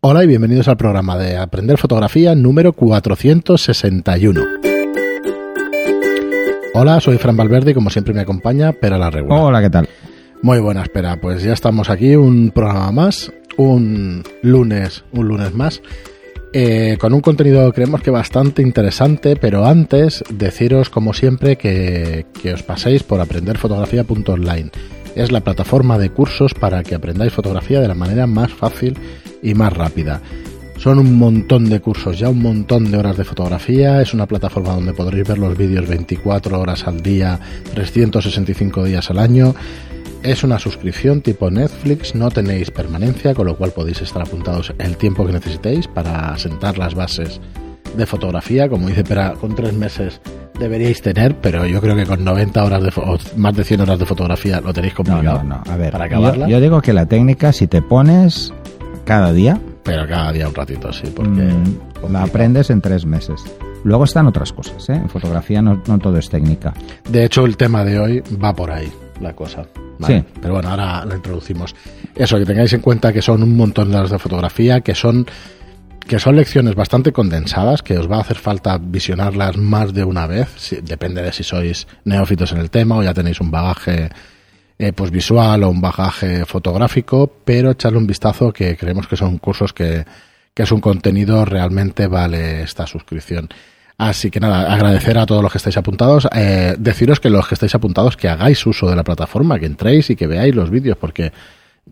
Hola y bienvenidos al programa de Aprender Fotografía número 461. Hola, soy Fran Valverde y como siempre me acompaña Pera la Regula. Hola, ¿qué tal? Muy buena, espera, pues ya estamos aquí, un programa más, un lunes, un lunes más, eh, con un contenido creemos que bastante interesante, pero antes deciros como siempre que, que os paséis por aprenderfotografía.online. Es la plataforma de cursos para que aprendáis fotografía de la manera más fácil y más rápida. Son un montón de cursos, ya un montón de horas de fotografía. Es una plataforma donde podréis ver los vídeos 24 horas al día, 365 días al año. Es una suscripción tipo Netflix, no tenéis permanencia, con lo cual podéis estar apuntados el tiempo que necesitéis para sentar las bases de fotografía. Como dice Pera, con tres meses deberíais tener, pero yo creo que con 90 horas de o más de 100 horas de fotografía lo tenéis complicado. No, no, no. A ver, para acabarla. Yo, yo digo que la técnica, si te pones cada día, Pero cada día un ratito, sí, porque mm, la aprendes en tres meses. Luego están otras cosas, ¿eh? En fotografía no, no todo es técnica. De hecho, el tema de hoy va por ahí, la cosa. ¿vale? Sí. Pero bueno, ahora lo introducimos. Eso, que tengáis en cuenta que son un montón de horas de fotografía, que son que son lecciones bastante condensadas, que os va a hacer falta visionarlas más de una vez, si- depende de si sois neófitos en el tema o ya tenéis un bagaje eh, pues visual o un bagaje fotográfico, pero echarle un vistazo que creemos que son cursos que, que es un contenido realmente vale esta suscripción. Así que nada, agradecer a todos los que estáis apuntados, eh, deciros que los que estáis apuntados que hagáis uso de la plataforma, que entréis y que veáis los vídeos, porque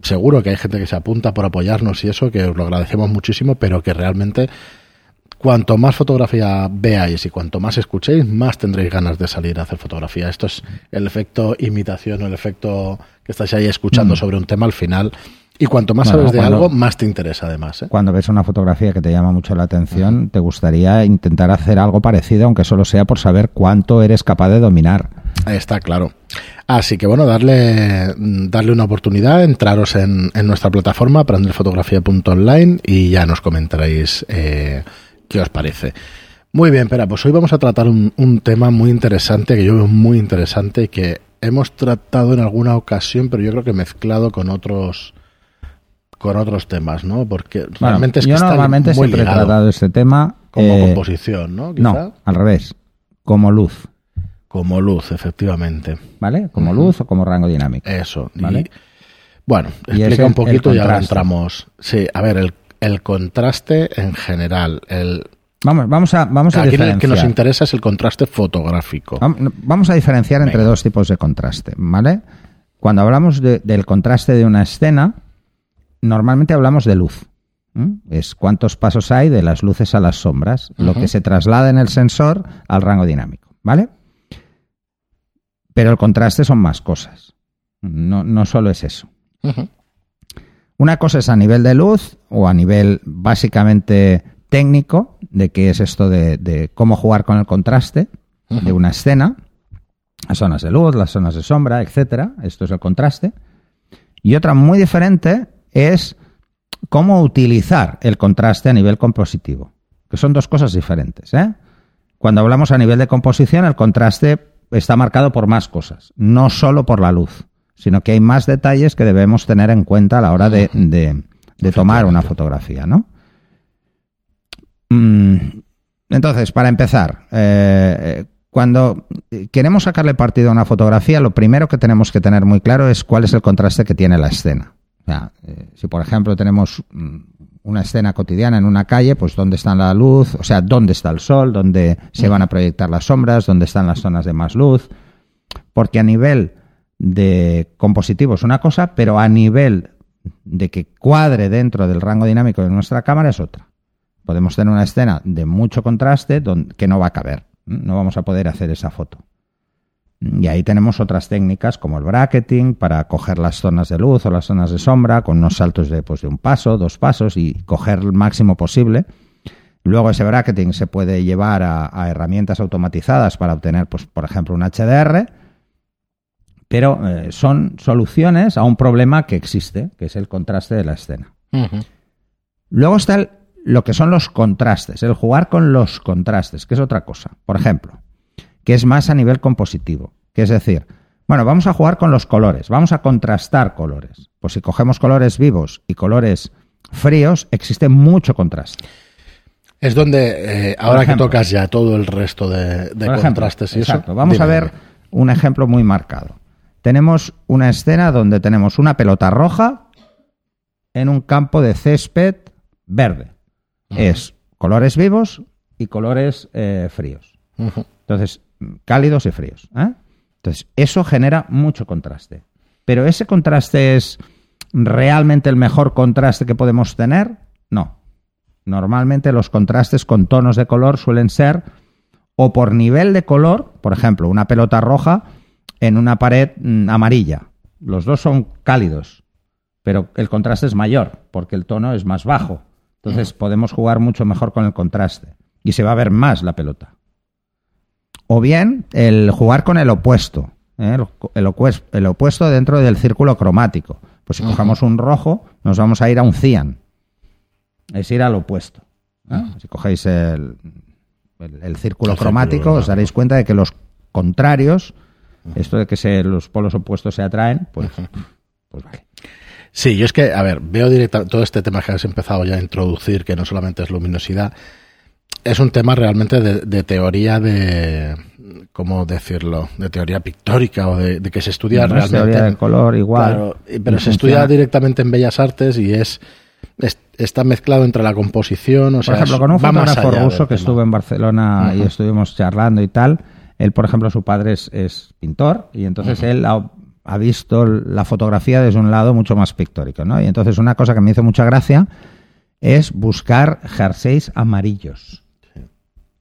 seguro que hay gente que se apunta por apoyarnos y eso, que os lo agradecemos muchísimo, pero que realmente cuanto más fotografía veáis y cuanto más escuchéis, más tendréis ganas de salir a hacer fotografía. Esto es el efecto imitación o el efecto que estáis ahí escuchando sobre un tema al final. Y cuanto más Mm. Bueno, sabes de cuando- algo, más te interesa además. ¿eh? Cuando ves una fotografía que te llama mucho la atención, te gustaría intentar hacer algo parecido, aunque solo sea por saber cuánto eres capaz de dominar. Ahí Está claro. Así que bueno, darle, darle una oportunidad, entraros en, en nuestra plataforma, aprenderfotografía.online y ya nos comentaréis eh, qué os parece. Muy bien, Pera, pues hoy vamos a tratar un, un tema muy interesante, que yo veo muy interesante y que hemos tratado en alguna ocasión, pero yo creo que mezclado con otros con otros temas, ¿no? Porque Bueno, realmente es que yo está normalmente muy siempre he tratado este tema como eh, composición, ¿no? Quizá. No, al revés, como luz, Como luz, efectivamente. ¿vale? Como luz o como rango dinámico. Eso. y- ¿Vale? bueno, Y explica es el- un poquito y ahora entramos. Sí, a ver, el, el contraste en general. El, Vamos, vamos a, vamos a aquí el que diferenciar. nos interesa es el contraste fotográfico. Vam- Vamos a diferenciar entre Venga. dos tipos de contraste, ¿vale? Cuando hablamos de- del contraste de una escena, normalmente hablamos de luz. Es cuántos pasos hay de las luces a las sombras, lo que se traslada en el sensor al rango dinámico, ¿vale? Pero el contraste son más cosas. No, no solo es eso. Una cosa es a nivel de luz o a nivel básicamente técnico, de qué es esto de, de cómo jugar con el contraste de una escena, las zonas de luz, las zonas de sombra, etcétera. Esto es el contraste. Y otra muy diferente es cómo utilizar el contraste a nivel compositivo, que son dos cosas diferentes. ¿eh? Cuando hablamos a nivel de composición, el contraste está marcado por más cosas, no solo por la luz, sino que hay más detalles que debemos tener en cuenta a la hora de, de- de tomar una fotografía, ¿no? Mm, Entonces, para empezar, eh, eh, cuando queremos sacarle partido a una fotografía, lo primero que tenemos que tener muy claro es cuál es el contraste que tiene la escena. O sea, eh, si por ejemplo tenemos mm, una escena cotidiana en una calle, pues dónde está la luz, o sea, dónde está el sol, dónde se van a proyectar las sombras, dónde están las zonas de más luz. Porque a nivel de compositivo es una cosa, pero a nivel de que cuadre dentro del rango dinámico de nuestra cámara es otra. Podemos tener una escena de mucho contraste don- que no va a caber. No vamos a poder hacer esa foto. Y ahí tenemos otras técnicas como el bracketing para coger las zonas de luz o las zonas de sombra con unos saltos de, pues, de un paso, dos pasos y coger el máximo posible. Luego ese bracketing se puede llevar a, a herramientas automatizadas para obtener, pues, por ejemplo, un HDR, pero eh, son soluciones a un problema que existe, que es el contraste de la escena. Luego está el- lo que son los contrastes, el jugar con los contrastes, que es otra cosa. Por ejemplo, que es más a nivel compositivo, que es decir, bueno, vamos a jugar con los colores, vamos a contrastar colores. Pues si cogemos colores vivos y colores fríos existe mucho contraste. Es donde, eh, ahora que tocas ya todo el resto de, contrastes y exacto. Vamos a ver un ejemplo muy marcado. Tenemos una escena donde tenemos una pelota roja en un campo de césped verde. Es colores vivos y colores eh, fríos. Entonces, cálidos y fríos. ¿eh? Entonces, eso genera mucho contraste. Pero ese contraste es realmente el mejor contraste que podemos tener? No. Normalmente los contrastes con tonos de color suelen ser o por nivel de color, por ejemplo, una pelota roja en una pared mm, amarilla. Los dos son cálidos, pero el contraste es mayor porque el tono es más bajo. Entonces podemos jugar mucho mejor con el contraste y se va a ver más la pelota. O bien el jugar con el opuesto, ¿eh? el, opuesto, dentro del círculo cromático. Pues si cogemos un rojo, nos vamos a ir a un cian. Es ir al opuesto. ¿eh? Si cogéis el, el, círculo cromático, os daréis cuenta de que los contrarios, esto de que los polos opuestos se atraen, pues, pues vale. Sí, yo es que, a ver, veo directamente todo este tema que has empezado ya a introducir, que no solamente es luminosidad, es un tema realmente de, teoría de, ¿cómo decirlo? De teoría pictórica o de, que se estudia realmente. Teoría del color igual. pero se estudia directamente en Bellas Artes y es, está mezclado entre la composición. O por ejemplo, con un fotógrafo ruso que estuvo en Barcelona y estuvimos charlando y tal. Él, por ejemplo, su padre es, pintor y entonces él ha, ha, visto la fotografía desde un lado mucho más pictórico, ¿no? Y entonces una cosa que me hizo mucha gracia es buscar jerseys amarillos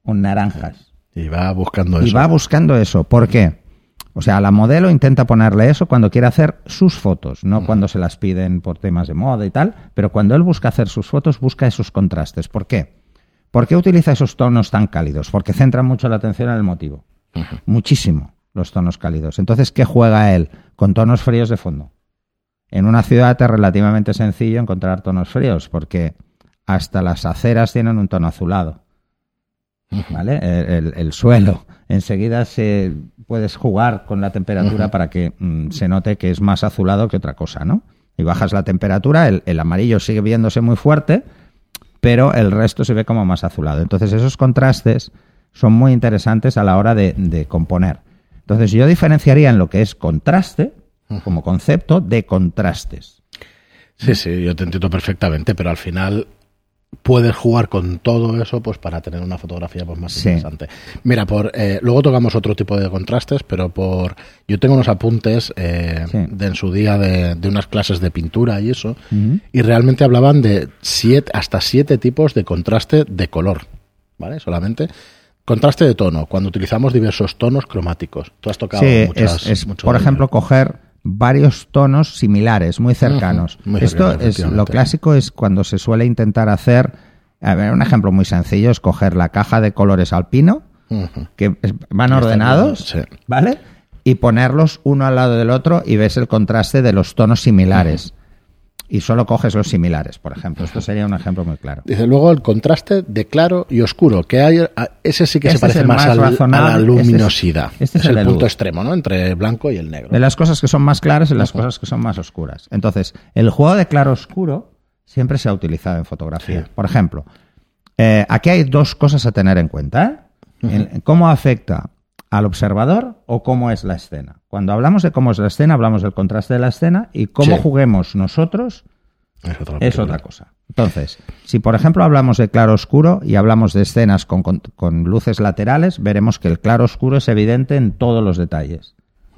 o naranjas. Y va buscando eso. Y va buscando eso. ¿Por qué? O sea, la modelo intenta ponerle eso cuando quiere hacer sus fotos, no cuando se las piden por temas de moda y tal, pero cuando él busca hacer sus fotos, busca esos contrastes. ¿Por qué? ¿Por qué utiliza esos tonos tan cálidos? Porque centra mucho la atención en el motivo. Muchísimo los tonos cálidos. Entonces, ¿qué juega él? Con tonos fríos de fondo. En una ciudad es relativamente sencillo encontrar tonos fríos, porque hasta las aceras tienen un tono azulado. ¿Vale? El, suelo. Enseguida se puedes jugar con la temperatura para que mm, se note que es más azulado que otra cosa, ¿no? Y bajas la temperatura, el, amarillo sigue viéndose muy fuerte, pero el resto se ve como más azulado. Entonces esos contrastes son muy interesantes a la hora de, componer. Entonces yo diferenciaría en lo que es contraste, como concepto, de contrastes. Sí, sí, yo te entiendo perfectamente, pero al final puedes jugar con todo eso pues para tener una fotografía pues, más interesante. Mira, por eh, luego tocamos otro tipo de contrastes, pero por yo tengo unos apuntes eh, de en su día de, unas clases de pintura y eso, y realmente hablaban de siete, hasta siete tipos de contraste de color, ¿vale? Solamente. Contraste de tono, cuando utilizamos diversos tonos cromáticos. Tú has tocado muchas, es, por ejemplo, coger varios tonos similares, muy cercanos. Esto es lo clásico es cuando se suele intentar hacer, a ver, un ejemplo muy sencillo es coger la caja de colores alpino, que van ordenados, ¿vale? Y ponerlos uno al lado del otro y ves el contraste de los tonos similares y solo coges los similares, por ejemplo. Esto sería un ejemplo muy claro. Dice luego el contraste de claro y oscuro, que hay, ese sí que se parece más, a la luminosidad. Este es, el, punto extremo, ¿no? Entre el blanco y el negro. De las cosas que son más claras y las cosas que son más oscuras. Entonces, el juego de claro-oscuro siempre se ha utilizado en fotografía. Por ejemplo, eh, aquí hay dos cosas a tener en cuenta. ¿eh? ¿Cómo afecta al observador o cómo es la escena. Cuando hablamos de cómo es la escena, hablamos del contraste de la escena y cómo juguemos nosotros es otra, cosa. Entonces, si por ejemplo hablamos de claro oscuro y hablamos de escenas con, luces laterales, veremos que el claro oscuro es evidente en todos los detalles,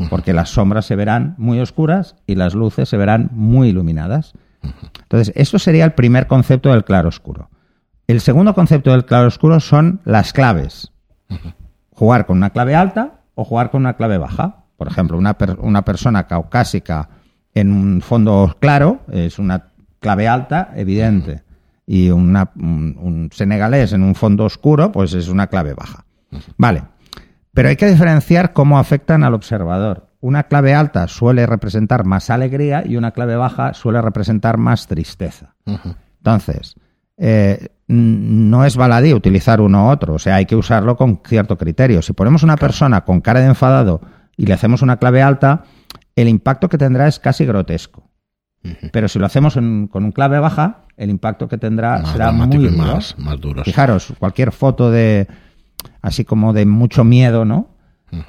porque las sombras se verán muy oscuras y las luces se verán muy iluminadas. Entonces, esto sería el primer concepto del claro oscuro. El segundo concepto del claro oscuro son las claves jugar con una clave alta o jugar con una clave baja. Por ejemplo, una, una persona caucásica en un fondo claro es una clave alta evidente y una, un, senegalés en un fondo oscuro pues es una clave baja. Vale, pero hay que diferenciar cómo afectan al observador. Una clave alta suele representar más alegría y una clave baja suele representar más tristeza. Entonces, eh, no es baladí utilizar uno u otro, o sea, hay que usarlo con cierto criterio. Si ponemos una persona con cara de enfadado y le hacemos una clave alta, el impacto que tendrá es casi grotesco. Pero si lo hacemos en- con un clave baja, el impacto que tendrá Más será muy duro. más, más duros. Fijaros, cualquier foto de así como de mucho miedo, ¿no?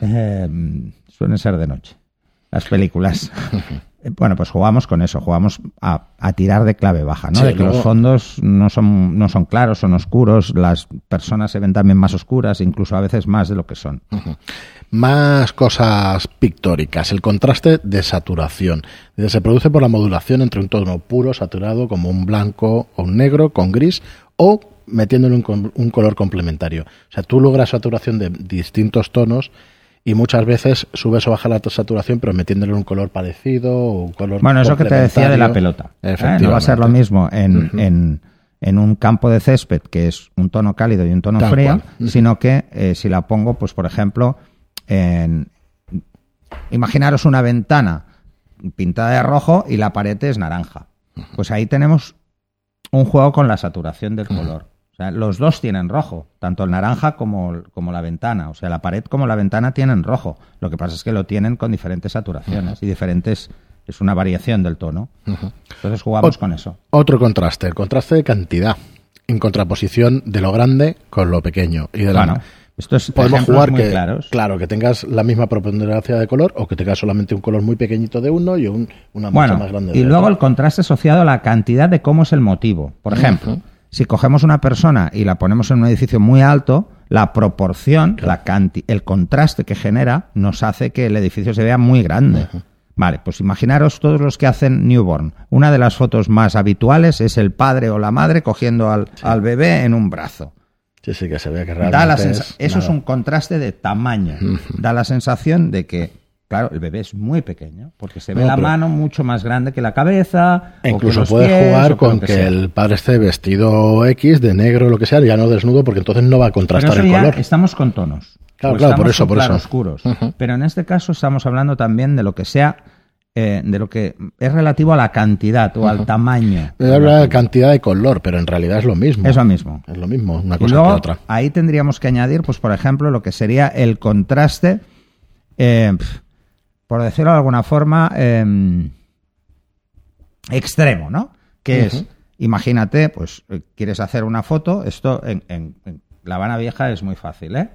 Eh, suelen ser de noche. Las películas. Bueno, pues jugamos con eso, jugamos a, a tirar de clave baja, ¿no? Sí, de que luego- los fondos no son, no son claros, son oscuros, las personas se ven también más oscuras, incluso a veces más de lo que son. Más cosas pictóricas. El contraste de saturación. Se produce por la modulación entre un tono puro, saturado, como un blanco o un negro, con gris, o metiéndole un, un color complementario. O sea, tú logras saturación de distintos tonos y muchas veces subes o bajas la saturación, pero metiéndole un color parecido o un color Bueno, eso que te decía de la pelota. ¿eh? No va a ser lo Efectivamente. mismo en, en, en un campo de césped, que es un tono cálido y un tono Tal frío, sino que eh, si la pongo, pues por ejemplo, en... Imaginaros una ventana pintada de rojo y la pared es naranja. Pues ahí tenemos un juego con la saturación del color. O sea, los dos tienen rojo, tanto el naranja como, como la ventana. O sea, la pared como la ventana tienen rojo. Lo que pasa es que lo tienen con diferentes saturaciones y diferentes. Es una variación del tono. Entonces jugamos Ot- con eso. Otro contraste, el contraste de cantidad, en contraposición de lo grande con lo pequeño. Y de la, Bueno, esto es podemos jugar muy que, claros. claro, que tengas la misma preponderancia de color o que tengas solamente un color muy pequeñito de uno y un, una mucho más grande de y luego otro. el contraste asociado a la cantidad de cómo es el motivo. Por ejemplo, si cogemos una persona y la ponemos en un edificio muy alto, la proporción, la canti- el contraste que genera nos hace que el edificio se vea muy grande. Vale, pues imaginaros todos los que hacen newborn. Una de las fotos más habituales es el padre o la madre cogiendo al, al bebé en un brazo. Sí, sí, que se vea que Da la realmente es eso es un contraste de tamaño. Da la sensación de que, claro, el bebé es muy pequeño, porque se ve No, la mano mucho más grande que la cabeza. E incluso puedes pies, jugar con que, el padre esté vestido X, de negro o lo que sea, ya no desnudo, porque entonces no va a Pero contrastar el color. estamos con tonos. Claro, claro, por eso, por eso. claroscuros. Ujú. Pero en este caso estamos hablando también de lo que sea, eh, de lo que es relativo a la cantidad o al tamaño. Habla de cantidad de color, pero en realidad es lo mismo. Es lo mismo. Es lo mismo, una cosa luego, que otra. ahí tendríamos que añadir, pues por ejemplo, lo que sería el contraste, eh, pf, por decirlo de alguna forma, eh, extremo, ¿no? Que es, imagínate, pues eh, quieres hacer una foto, esto en, en- en La Habana Vieja es muy fácil, ¿eh?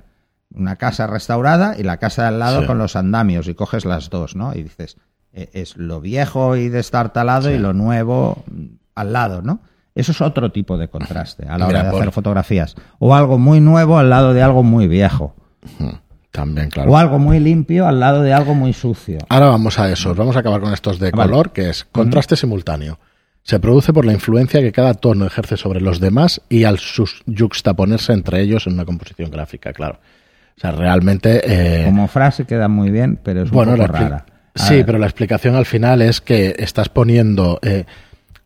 Una casa restaurada y la casa de al lado Sí. con los andamios y coges las dos, ¿no? Y dices, eh, es lo viejo y destartalado y lo nuevo al lado, ¿no? Eso es otro tipo de contraste a la Mira, hora de por- hacer fotografías. O algo muy nuevo al lado de algo muy viejo. También, claro. O algo muy limpio al lado de algo muy sucio. Ahora vamos a eso. Vamos a acabar con estos de Vale. color, que es contraste simultáneo. Se produce por la influencia que cada tono ejerce sobre los demás y al yuxtaponerse entre ellos en una composición gráfica, claro. O sea, realmente... eh, Como frase queda muy bien, pero es un bueno, poco rara. A Sí, ver, pero la explicación al final es que estás poniendo eh,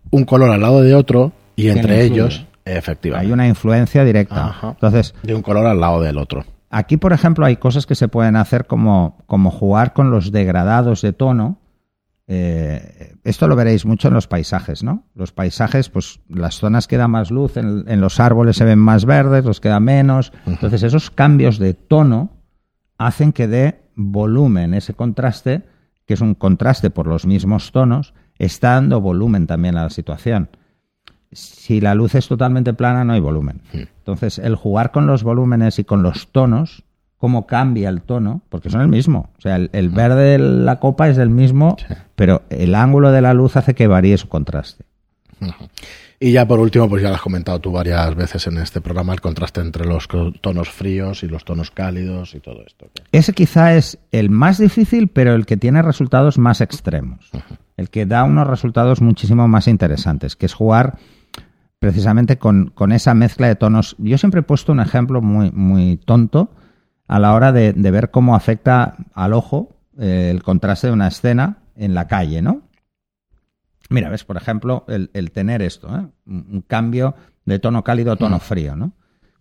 un color al lado de otro y entre ellos, efectivamente, hay una influencia directa. Ajá. Entonces, de un color al lado del otro. Aquí, por ejemplo, hay cosas que se pueden hacer como, como jugar con los degradados de tono. Eh, esto lo veréis mucho en los paisajes, ¿no? Los paisajes, pues las zonas que da más luz, en, en los árboles se ven más verdes, los que da menos. Entonces, esos cambios de tono hacen que dé volumen, ese contraste, que es un contraste por los mismos tonos, está dando volumen también a la situación si la luz es totalmente plana no hay volumen. Entonces, el jugar con los volúmenes y con los tonos, cómo cambia el tono, porque son el mismo. O sea, el, el verde de la copa es el mismo, pero el ángulo de la luz hace que varíe su contraste. Y ya por último, pues ya lo has comentado tú varias veces en este programa, el contraste entre los tonos fríos y los tonos cálidos y todo esto. Ese quizá es el más difícil, pero el que tiene resultados más extremos. El que da unos resultados muchísimo más interesantes, que es jugar precisamente con, con esa mezcla de tonos. Yo siempre he puesto un ejemplo muy, muy tonto a la hora de, de ver cómo afecta al ojo eh, el contraste de una escena en la calle, ¿no? Mira, ves, por ejemplo, el, el tener esto, ¿eh? un, cambio de tono cálido a tono frío, ¿no?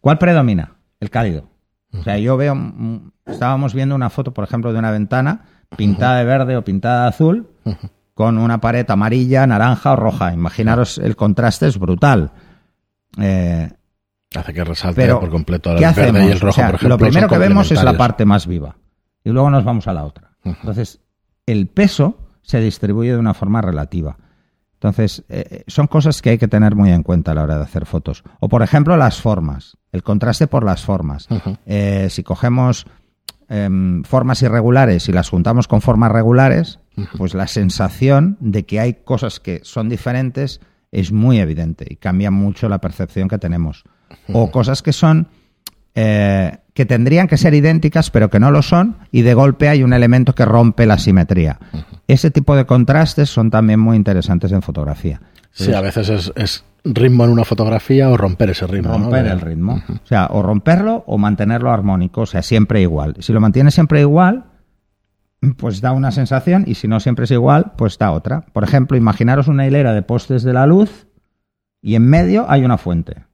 ¿Cuál predomina? El cálido. O sea, yo veo, mm, estábamos viendo una foto, por ejemplo, de una ventana pintada de verde o pintada de azul, con una pared amarilla, naranja o roja. Imaginaros, el contraste es brutal. Eh, Hace que resalte pero, por completo el ¿qué verde y el rojo, O sea, por ejemplo. Lo primero que vemos es la parte más viva. Y luego nos vamos a la otra. Entonces, el peso se distribuye de una forma relativa. Entonces, eh, son cosas que hay que tener muy en cuenta a la hora de hacer fotos. O, por ejemplo, las formas, el contraste por las formas. Eh, si cogemos em, formas irregulares y las juntamos con formas regulares, pues la sensación de que hay cosas que son diferentes es muy evidente y cambia mucho la percepción que tenemos. O cosas que son eh, que tendrían que ser idénticas pero que no lo son y de golpe hay un elemento que rompe la simetría. Ese tipo de contrastes son también muy interesantes en fotografía. Sí, a veces es, ritmo en una fotografía o romper ese ritmo. Romper el ritmo. O sea, o romperlo o mantenerlo armónico, o sea, siempre igual. Si lo mantienes siempre igual, pues da una sensación y si no siempre es igual, pues da otra. Por ejemplo, imaginaros una hilera de postes de la luz y en medio hay una fuente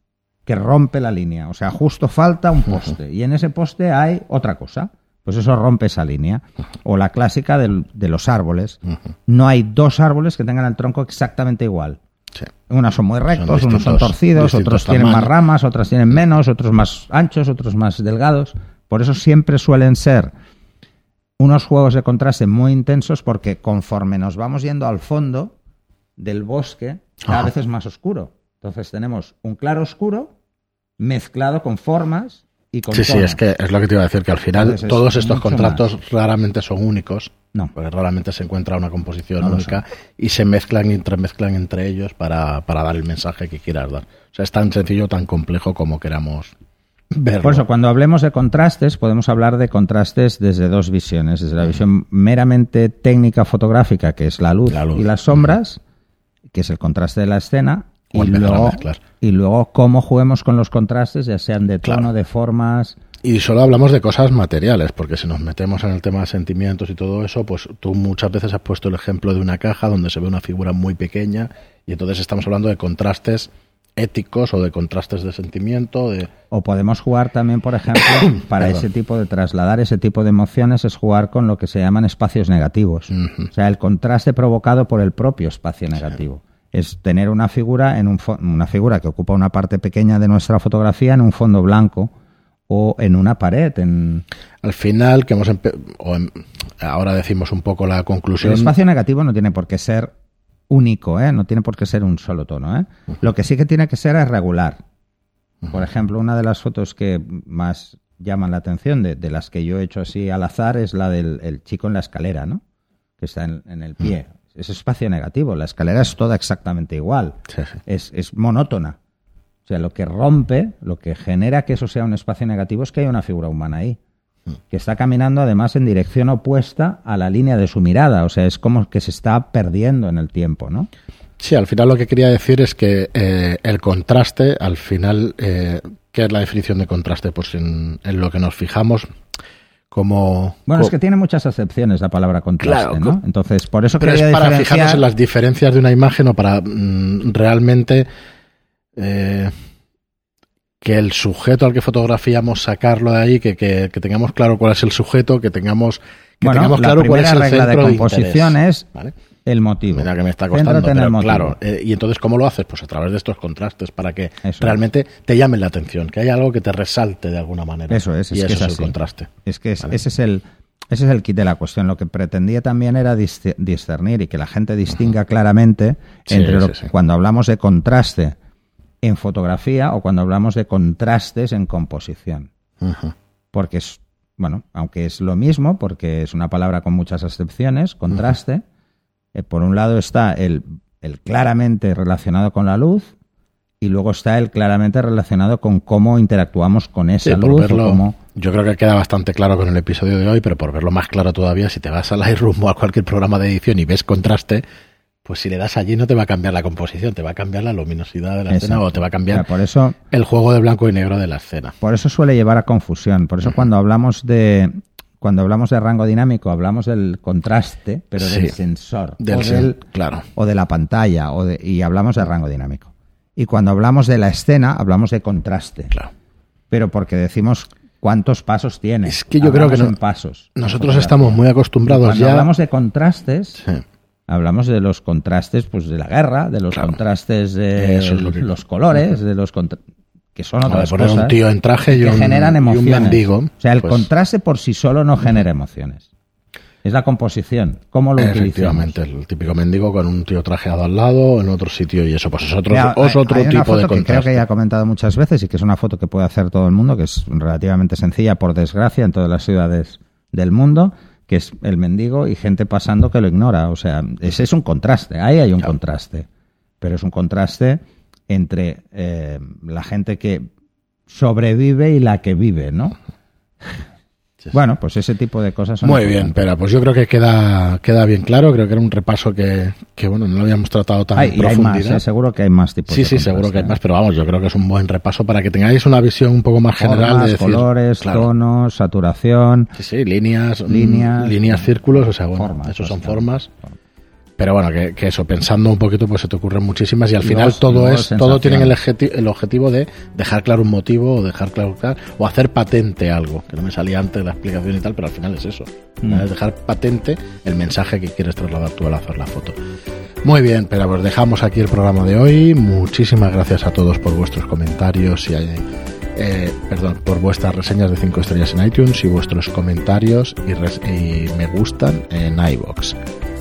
que rompe la línea. O sea, justo falta un poste y en ese poste hay otra cosa. Pues eso rompe esa línea. O la clásica de los árboles. No hay dos árboles que tengan el tronco exactamente igual. Sí. Unos son muy rectos, unos son torcidos, otros tienen más ramas, otras tienen menos, otros más anchos, otros más delgados. Por eso siempre suelen ser unos juegos de contraste muy intensos porque conforme nos vamos yendo al fondo del bosque, cada vez es más oscuro. Entonces tenemos un claro oscuro mezclado con formas y con Sí, sí, es que es lo que te iba a decir, que al final todos estos contratos raramente son únicos. No. Porque raramente se encuentra una composición única y se mezclan y entremezclan entre ellos para, para dar el mensaje que quieras dar. O sea, es tan sencillo, tan complejo como queramos verlo. Por eso, cuando hablemos de contrastes, podemos hablar de contrastes desde dos visiones. Desde la visión meramente técnica fotográfica, que es la luz, y las sombras, que es el contraste de la escena, y luego, y luego cómo juguemos con los contrastes, ya sean de tono, de formas. Y solo hablamos de cosas materiales, porque si nos metemos en el tema de sentimientos y todo eso, pues tú muchas veces has puesto el ejemplo de una caja donde se ve una figura muy pequeña y entonces estamos hablando de contrastes éticos o de contrastes de sentimiento. De... O podemos jugar también, por ejemplo, para ese tipo de trasladar ese tipo de emociones, es jugar con lo que se llaman espacios negativos. O sea, el contraste provocado por el propio espacio negativo es tener una figura en un una figura que ocupa una parte pequeña de nuestra fotografía en un fondo blanco o en una pared. En... Al final, que hemos ahora decimos un poco la conclusión. El espacio negativo no tiene por qué ser único, ¿eh? no tiene por qué ser un solo tono. ¿eh? Lo que sí que tiene que ser es regular. Por ejemplo, una de las fotos que más llaman la atención de, las que yo he hecho así al azar es la del chico en la escalera, ¿no? que está en, el pie es espacio negativo. La escalera es toda exactamente igual. Es, es, monótona. O sea, lo que rompe, lo que genera que eso sea un espacio negativo es que hay una figura humana ahí. Que está caminando además en dirección opuesta a la línea de su mirada. O sea, es como que se está perdiendo en el tiempo, ¿no? Sí, al final lo que quería decir es que eh, el contraste, al final, eh, ¿qué es la definición de contraste? Pues en, en lo que nos fijamos como... Bueno, es que tiene muchas acepciones la palabra contraste, ¿no? Entonces, por eso pero es para fijarnos en las diferencias de una imagen o para mm, realmente eh, que el sujeto al que fotografiamos sacarlo de ahí, que, que, tengamos claro cuál es el sujeto, que tengamos, que tengamos claro cuál es el regla de composición es el motivo. Mira que me está costando, pero claro. Eh, y entonces, ¿cómo lo haces? Pues a través de estos contrastes para que realmente te llamen la atención, que haya algo que te resalte de alguna manera. Eso es, y es, eso es, el contraste. Es que ese es el... Ese es el kit de la cuestión. Lo que pretendía también era discernir y que la gente distinga claramente entre lo, cuando hablamos de contraste en fotografía o cuando hablamos de contrastes en composición. Porque es, bueno, aunque es lo mismo, porque es una palabra con muchas excepciones, contraste, eh, por un lado está el, el claramente relacionado con la luz y luego está el claramente relacionado con cómo interactuamos con esa luz. Yo creo que queda bastante claro con el episodio de hoy, pero por verlo más claro todavía, si te vas a Lightroom o a cualquier programa de edición y ves contraste, pues si le das allí no te va a cambiar la composición, te va a cambiar la luminosidad de la escena o te va a cambiar por eso, el juego de blanco y negro de la escena. Por eso suele llevar a confusión. Por eso cuando hablamos de cuando hablamos de rango dinámico, hablamos del contraste, pero del sensor. Del, o, claro. o de la pantalla, o de, y hablamos de rango dinámico. Y cuando hablamos de la escena, hablamos de contraste. Claro. Pero porque decimos cuántos pasos tiene. Es que yo creo que no, pasos. Nosotros estamos muy acostumbrados cuando ya. hablamos de contrastes, hablamos de los contrastes pues de la guerra, de los contrastes de los colores, de los que son otras poner un tío en traje y que generan emociones. o sea, el pues contraste por sí solo no genera emociones. Es la composición, cómo lo Efectivamente, el típico mendigo con un tío trajeado al lado en otro sitio y eso, pues es otro, es otro hay tipo una foto de que contraste. creo que ya he comentado muchas veces y que es una foto que puede hacer todo el mundo, que es relativamente sencilla, por desgracia, en todas las ciudades del mundo, que es el mendigo y gente pasando que lo ignora. O sea, ese es un contraste, ahí hay un contraste. Pero es un contraste entre eh, la gente que sobrevive y la que vive, ¿no? Bueno, pues ese tipo de cosas son Muy bien, pero pues yo creo que queda, queda bien claro. Creo que era un repaso que, que bueno, no lo habíamos tratado tan Hay- en y hay profundidad. más, ¿eh? seguro que hay más tipos Sí, de sí, seguro que hay contraste, más, pero vamos, yo creo que es un buen repaso para que tengáis una visión un poco más general Formas, de decir, colores, claro, tonos, saturación. Sí, sí, líneas, mm, Líneas, líneas, círculos, o sea, bueno, formas, esos son formas. Pero bueno, que, que eso, pensando un poquito, pues se te ocurren muchísimas y al final todo es, todo tiene el, el objetivo de dejar claro un motivo o dejar claro, claro- o hacer patente algo, que no me salía antes la explicación y tal, pero al final es eso. Mm. Es dejar patente el mensaje que quieres trasladar tú al hacer la foto. Muy bien, pero pues dejamos aquí el programa de hoy. Muchísimas gracias a todos por vuestros comentarios y eh, perdón, por vuestras reseñas de 5 estrellas en iTunes y vuestros comentarios y, y me gustan en iBox.